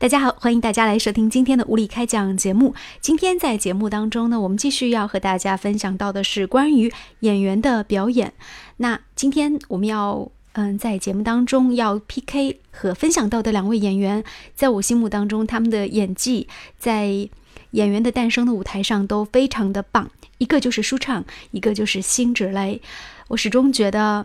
大家好，欢迎大家来收听今天的无理开讲节目。今天在节目当中呢，我们继续要和大家分享到的是关于演员的表演。那今天我们要嗯，在节目当中要 PK 和分享到的两位演员，在我心目当中，他们的演技在演员的诞生的舞台上都非常的棒。一个就是舒畅，一个就是辛芷蕾。我始终觉得。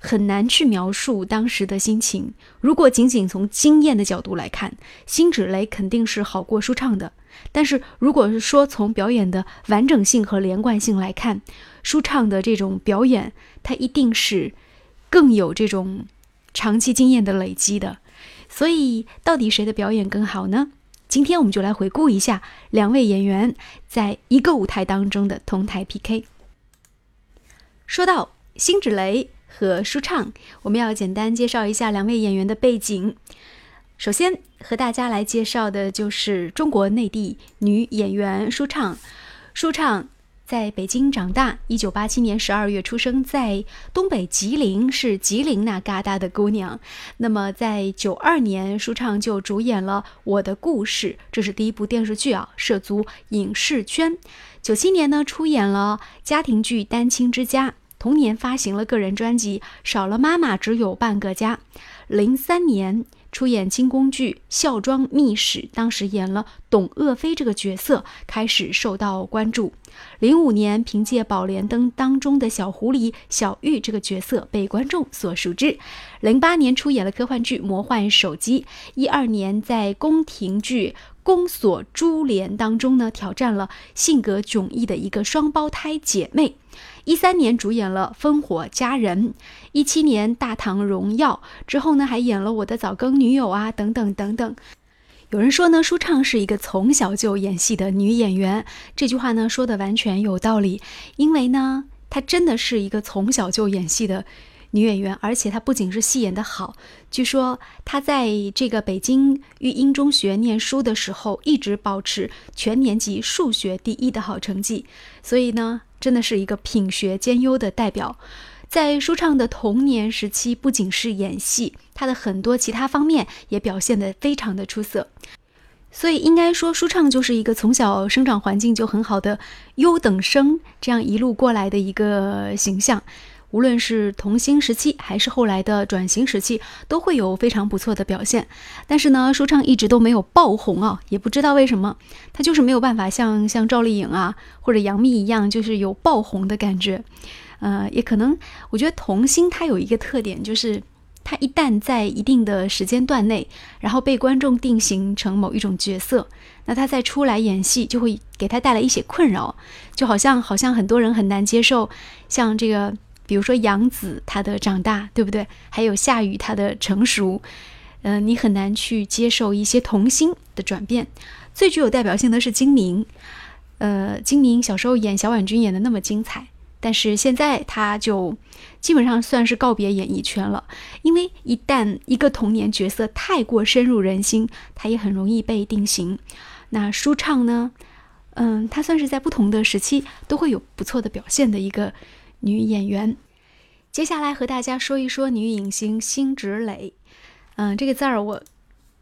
很难去描述当时的心情。如果仅仅从经验的角度来看，辛芷蕾肯定是好过舒畅的。但是如果是说从表演的完整性和连贯性来看，舒畅的这种表演，它一定是更有这种长期经验的累积的。所以，到底谁的表演更好呢？今天我们就来回顾一下两位演员在一个舞台当中的同台 PK。说到辛芷蕾。和舒畅，我们要简单介绍一下两位演员的背景。首先和大家来介绍的就是中国内地女演员舒畅。舒畅在北京长大，一九八七年十二月出生在东北吉林，是吉林那旮瘩的姑娘。那么在九二年，舒畅就主演了《我的故事》，这是第一部电视剧啊，涉足影视圈。九七年呢，出演了家庭剧《单亲之家》。同年发行了个人专辑《少了妈妈只有半个家》，零三年出演清宫剧《孝庄秘史》，当时演了董鄂妃这个角色，开始受到关注。零五年凭借《宝莲灯》当中的小狐狸小玉这个角色被观众所熟知。零八年出演了科幻剧《魔幻手机》，一二年在宫廷剧《宫锁珠帘》当中呢挑战了性格迥异的一个双胞胎姐妹。一三年主演了《烽火佳人》，一七年《大唐荣耀》之后呢，还演了《我的早更女友》啊，等等等等。有人说呢，舒畅是一个从小就演戏的女演员，这句话呢说的完全有道理，因为呢，她真的是一个从小就演戏的女演员，而且她不仅是戏演得好，据说她在这个北京育英中学念书的时候，一直保持全年级数学第一的好成绩，所以呢。真的是一个品学兼优的代表，在舒畅的童年时期，不仅是演戏，她的很多其他方面也表现得非常的出色。所以应该说，舒畅就是一个从小生长环境就很好的优等生，这样一路过来的一个形象。无论是童星时期，还是后来的转型时期，都会有非常不错的表现。但是呢，舒畅一直都没有爆红啊，也不知道为什么，他就是没有办法像像赵丽颖啊或者杨幂一样，就是有爆红的感觉。呃，也可能，我觉得童星他有一个特点，就是他一旦在一定的时间段内，然后被观众定型成某一种角色，那他再出来演戏，就会给他带来一些困扰，就好像好像很多人很难接受，像这个。比如说杨紫她的长大，对不对？还有夏雨她的成熟，嗯，你很难去接受一些童心的转变。最具有代表性的是金明，呃，金明小时候演小婉君演的那么精彩，但是现在他就基本上算是告别演艺圈了，因为一旦一个童年角色太过深入人心，他也很容易被定型。那舒畅呢？嗯，他算是在不同的时期都会有不错的表现的一个。女演员，接下来和大家说一说女影星辛芷蕾。嗯，这个字儿我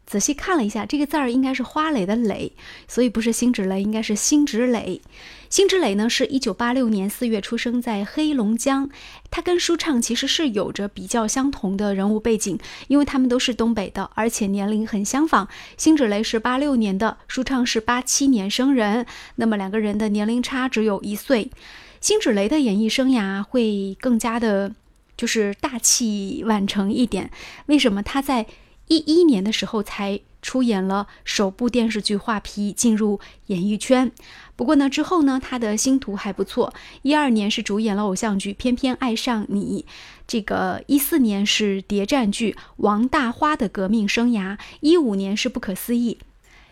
仔细看了一下，这个字儿应该是花蕾的蕾，所以不是辛芷蕾，应该是辛芷蕾。辛芷蕾呢，是一九八六年四月出生在黑龙江。她跟舒畅其实是有着比较相同的人物背景，因为他们都是东北的，而且年龄很相仿。辛芷蕾是八六年的，舒畅是八七年生人，那么两个人的年龄差只有一岁。辛芷蕾的演艺生涯会更加的，就是大器晚成一点。为什么她在一一年的时候才出演了首部电视剧《画皮》，进入演艺圈？不过呢，之后呢，她的星途还不错。一二年是主演了偶像剧《偏偏爱上你》，这个一四年是谍战剧《王大花的革命生涯》，一五年是不可思议。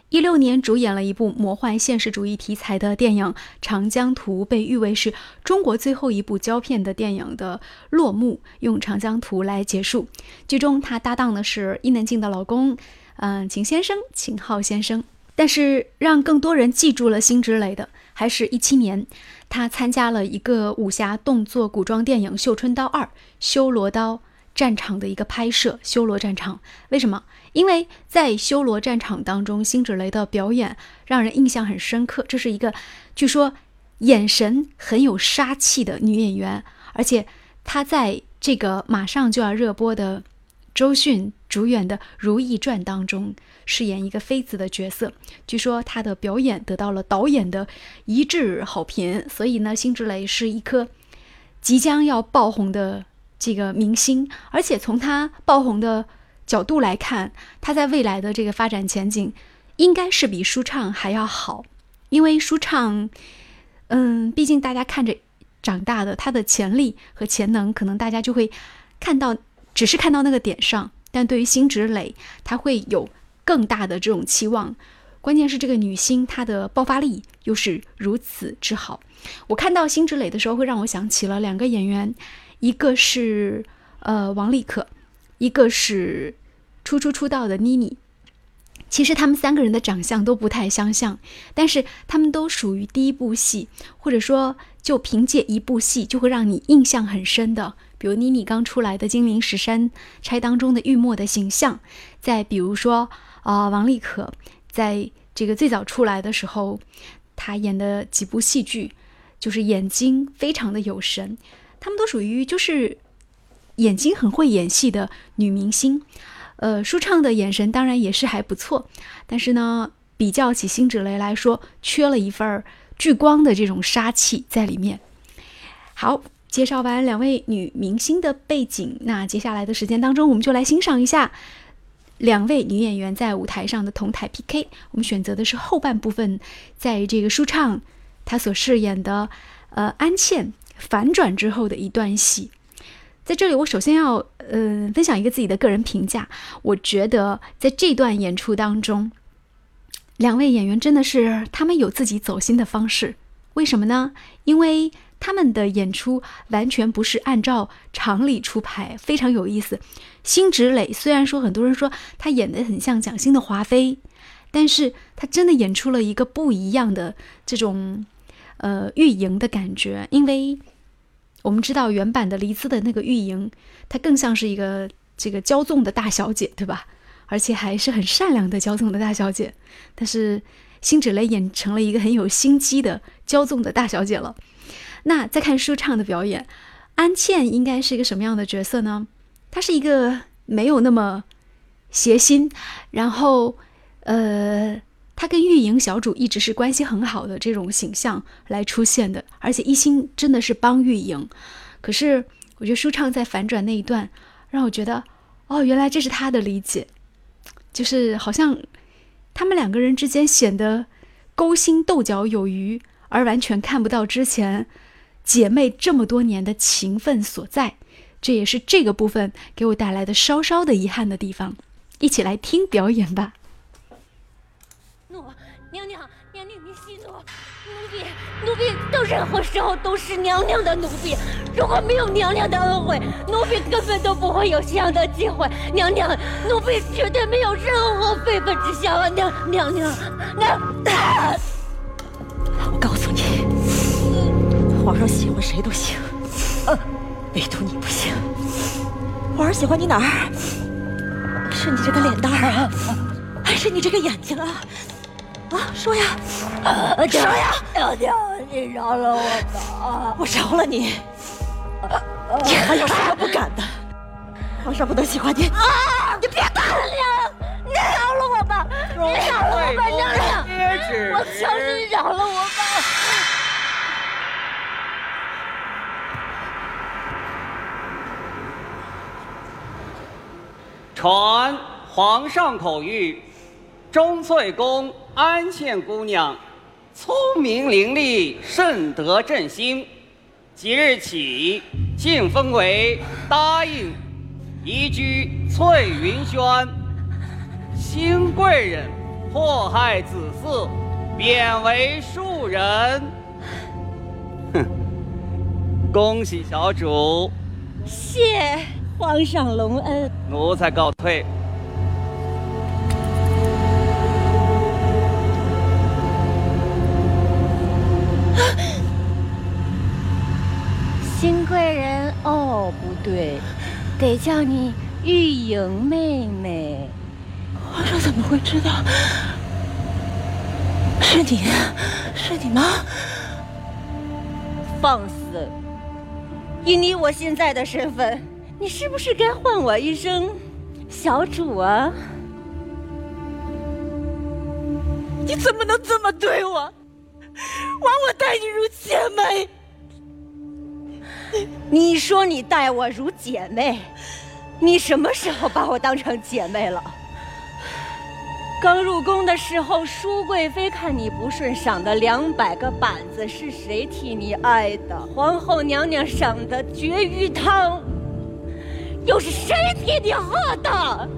一六年主演了一部魔幻现实主义题材的电影《长江图》，被誉为是中国最后一部胶片的电影的落幕，用《长江图》来结束。剧中他搭档的是伊能静的老公，嗯，秦先生，秦昊先生。但是让更多人记住了辛芷蕾的，还是一七年，他参加了一个武侠动作古装电影《绣春刀二：修罗刀》。战场的一个拍摄，修罗战场。为什么？因为在修罗战场当中，辛芷蕾的表演让人印象很深刻。这是一个据说眼神很有杀气的女演员，而且她在这个马上就要热播的周迅主演的《如懿传》当中饰演一个妃子的角色。据说她的表演得到了导演的一致好评，所以呢，辛芷蕾是一颗。即将要爆红的这个明星，而且从他爆红的角度来看，他在未来的这个发展前景，应该是比舒畅还要好。因为舒畅，嗯，毕竟大家看着长大的，他的潜力和潜能，可能大家就会看到，只是看到那个点上。但对于辛芷蕾，他会有更大的这种期望。关键是这个女星，她的爆发力又是如此之好。我看到辛芷蕾的时候，会让我想起了两个演员，一个是呃王丽可，一个是初初出道的妮妮。其实他们三个人的长相都不太相像，但是他们都属于第一部戏，或者说就凭借一部戏就会让你印象很深的。比如妮妮刚出来的《金陵十三钗》当中的玉墨的形象，再比如说啊王丽可在这个最早出来的时候，她演的几部戏剧。就是眼睛非常的有神，他们都属于就是眼睛很会演戏的女明星。呃，舒畅的眼神当然也是还不错，但是呢，比较起辛芷蕾来说，缺了一份聚光的这种杀气在里面。好，介绍完两位女明星的背景，那接下来的时间当中，我们就来欣赏一下两位女演员在舞台上的同台 PK。我们选择的是后半部分，在这个舒畅。她所饰演的，呃，安茜反转之后的一段戏，在这里，我首先要，嗯，分享一个自己的个人评价。我觉得在这段演出当中，两位演员真的是他们有自己走心的方式。为什么呢？因为他们的演出完全不是按照常理出牌，非常有意思。辛芷蕾虽然说很多人说她演的很像蒋欣的华妃，但是她真的演出了一个不一样的这种。呃，玉莹的感觉，因为我们知道原版的黎姿的那个玉莹，她更像是一个这个骄纵的大小姐，对吧？而且还是很善良的骄纵的大小姐。但是辛芷蕾演成了一个很有心机的骄纵的大小姐了。那再看舒畅的表演，安茜应该是一个什么样的角色呢？她是一个没有那么邪心，然后呃。他跟玉莹小主一直是关系很好的这种形象来出现的，而且一心真的是帮玉莹。可是我觉得舒畅在反转那一段，让我觉得，哦，原来这是他的理解，就是好像他们两个人之间显得勾心斗角有余，而完全看不到之前姐妹这么多年的情分所在。这也是这个部分给我带来的稍稍的遗憾的地方。一起来听表演吧。奴娘娘，娘娘，你息怒，奴婢，奴婢到任何时候都是娘娘的奴婢。如果没有娘娘的恩惠，奴婢根本都不会有这样的机会。娘娘，奴婢绝对没有任何非分之想啊！娘娘娘，娘，我告诉你，皇上喜欢谁都行，唯独你不行。皇上喜欢你哪儿？是你这个脸蛋儿啊，还是你这个眼睛啊？啊，说呀，说呀，娘娘，你饶了我吧！我饶了你，你还有什么不敢的？皇上不能喜欢你啊！你别打了，娘，你饶了我吧！你饶了我吧，娘娘！我求你饶了我吧！传皇上口谕，钟粹宫。安茜姑娘，聪明伶俐，甚得朕心。即日起，晋封为答应，移居翠云轩。新贵人迫害子嗣，贬为庶人。哼！恭喜小主，谢皇上隆恩。奴才告退。不对，得叫你玉莹妹妹。皇上怎么会知道是你？是你吗？放肆！以你我现在的身份，你是不是该唤我一声小主啊？你怎么能这么对我？枉我待你如姐妹。你说你待我如姐妹，你什么时候把我当成姐妹了？刚入宫的时候，淑贵妃看你不顺，赏的两百个板子，是谁替你挨的？皇后娘娘赏的绝育汤，又是谁替你喝的？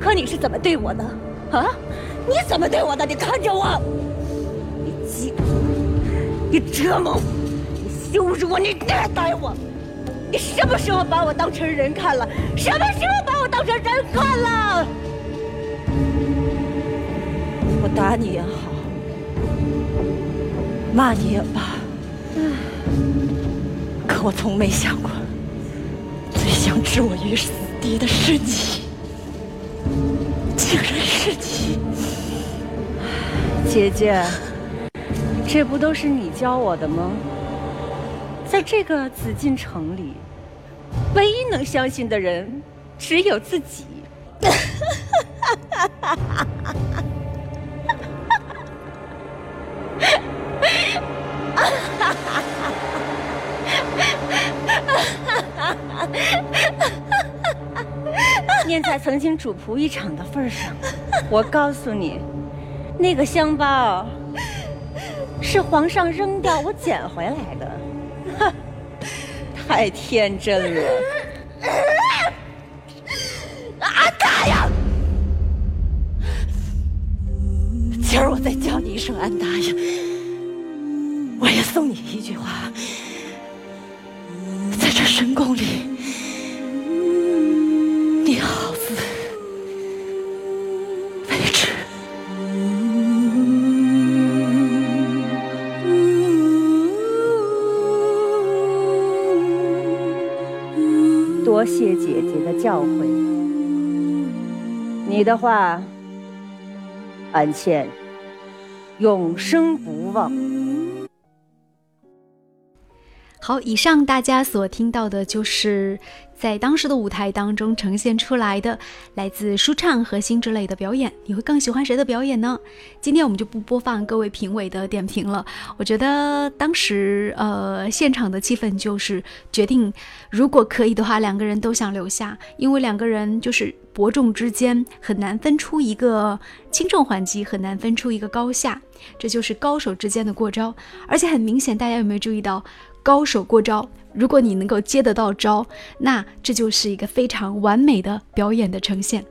可你是怎么对我的？啊？你怎么对我的？你看着我，你欺，你折磨我，羞辱我，你虐待我，你什么时候把我当成人看了？什么时候把我当成人看了？我打你也好，骂你也罢，可我从没想过，最想置我于死地的是你，竟然是你！姐姐，这不都是你教我的吗？在这个紫禁城里，唯一能相信的人只有自己。念在曾经主仆一场的份上，我告诉你，那个香包是皇上扔掉我捡回来的，太天真了。安大呀！今儿我再叫你一声安大呀，我也送你一句话，在这深宫里，多谢姐姐的教诲，你的话，安茜永生不忘。好，以上大家所听到的就是在当时的舞台当中呈现出来的来自舒畅和辛芷蕾的表演。你会更喜欢谁的表演呢？今天我们就不播放各位评委的点评了。我觉得当时呃现场的气氛就是决定，如果可以的话，两个人都想留下，因为两个人就是伯仲之间很难分出一个轻重缓急，很难分出一个高下，这就是高手之间的过招。而且很明显，大家有没有注意到？高手过招，如果你能够接得到招，那这就是一个非常完美的表演的呈现。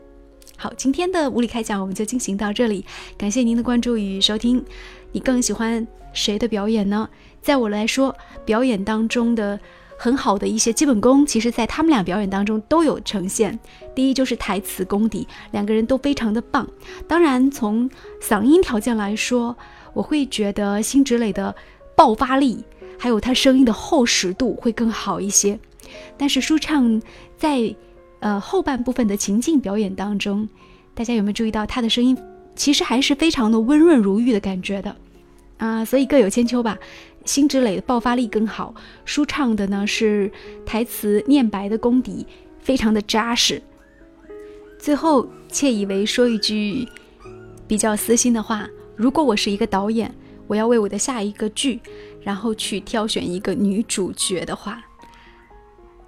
好，今天的无理开讲我们就进行到这里，感谢您的关注与收听。你更喜欢谁的表演呢？在我来说，表演当中的很好的一些基本功，其实在他们俩表演当中都有呈现。第一就是台词功底，两个人都非常的棒。当然，从嗓音条件来说，我会觉得辛芷蕾的爆发力。还有他声音的厚实度会更好一些，但是舒畅在呃后半部分的情境表演当中，大家有没有注意到他的声音其实还是非常的温润如玉的感觉的啊？所以各有千秋吧。辛芷蕾的爆发力更好，舒畅的呢是台词念白的功底非常的扎实。最后，窃以为说一句比较私心的话：如果我是一个导演，我要为我的下一个剧。然后去挑选一个女主角的话，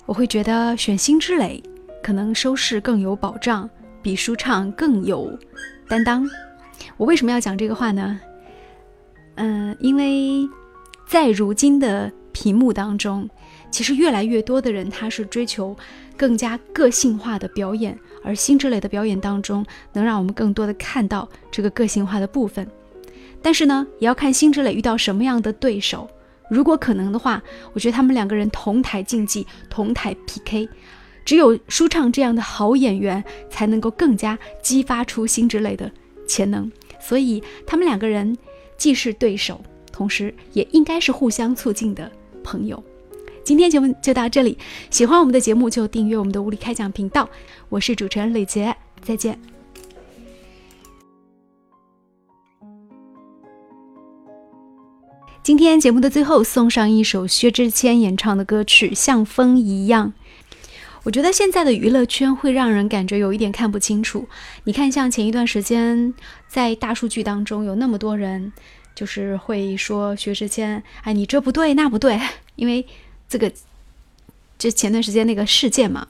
我会觉得选辛芷蕾可能收视更有保障，比舒畅更有担当。我为什么要讲这个话呢？嗯，因为在如今的屏幕当中，其实越来越多的人他是追求更加个性化的表演，而辛芷蕾的表演当中能让我们更多的看到这个个性化的部分。但是呢，也要看辛芷蕾遇到什么样的对手。如果可能的话，我觉得他们两个人同台竞技，同台 PK，只有舒畅这样的好演员，才能够更加激发出辛芷蕾的潜能。所以他们两个人既是对手，同时也应该是互相促进的朋友。今天节目就到这里，喜欢我们的节目就订阅我们的物理开讲频道。我是主持人李杰，再见。今天节目的最后送上一首薛之谦演唱的歌曲《像风一样》。我觉得现在的娱乐圈会让人感觉有一点看不清楚。你看，像前一段时间在大数据当中有那么多人，就是会说薛之谦，哎，你这不对那不对，因为这个这前段时间那个事件嘛，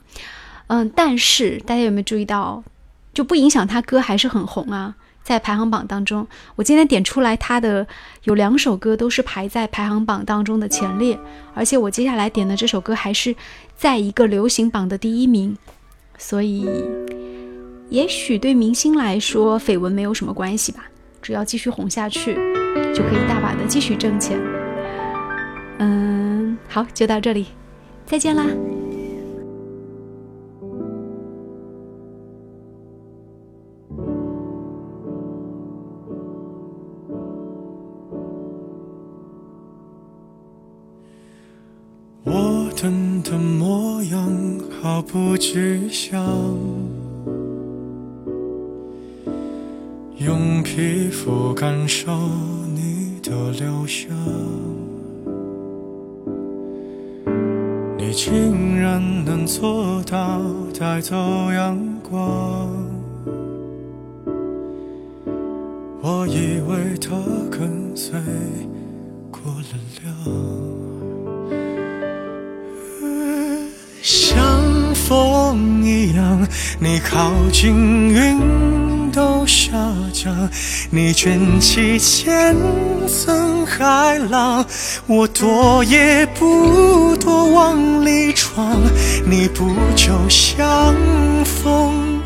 嗯，但是大家有没有注意到，就不影响他歌还是很红啊。在排行榜当中，我今天点出来他的有两首歌都是排在排行榜当中的前列，而且我接下来点的这首歌还是在一个流行榜的第一名，所以也许对明星来说绯闻没有什么关系吧，只要继续红下去，就可以大把的继续挣钱。嗯，好，就到这里，再见啦。人的模样毫不迹象，用皮肤感受你的留香，你竟然能做到带走阳光，我以为它跟随过了量。你靠近云都下降，你卷起千层海浪，我躲也不躲往里闯，你不就像风？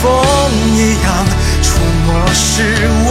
风一样，触摸时温